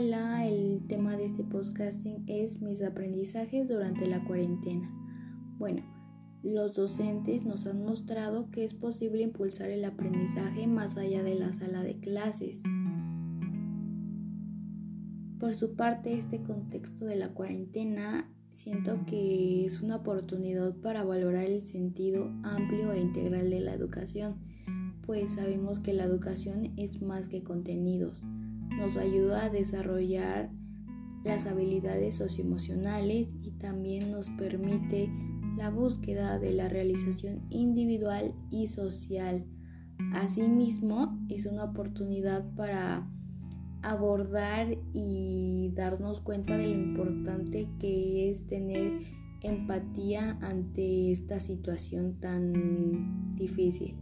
Hola, el tema de este podcasting es mis aprendizajes durante la cuarentena. Bueno, los docentes nos han mostrado que es posible impulsar el aprendizaje más allá de la sala de clases. Por su parte, este contexto de la cuarentena siento que es una oportunidad para valorar el sentido amplio e integral de la educación, pues sabemos que la educación es más que contenidos nos ayuda a desarrollar las habilidades socioemocionales y también nos permite la búsqueda de la realización individual y social. Asimismo, es una oportunidad para abordar y darnos cuenta de lo importante que es tener empatía ante esta situación tan difícil.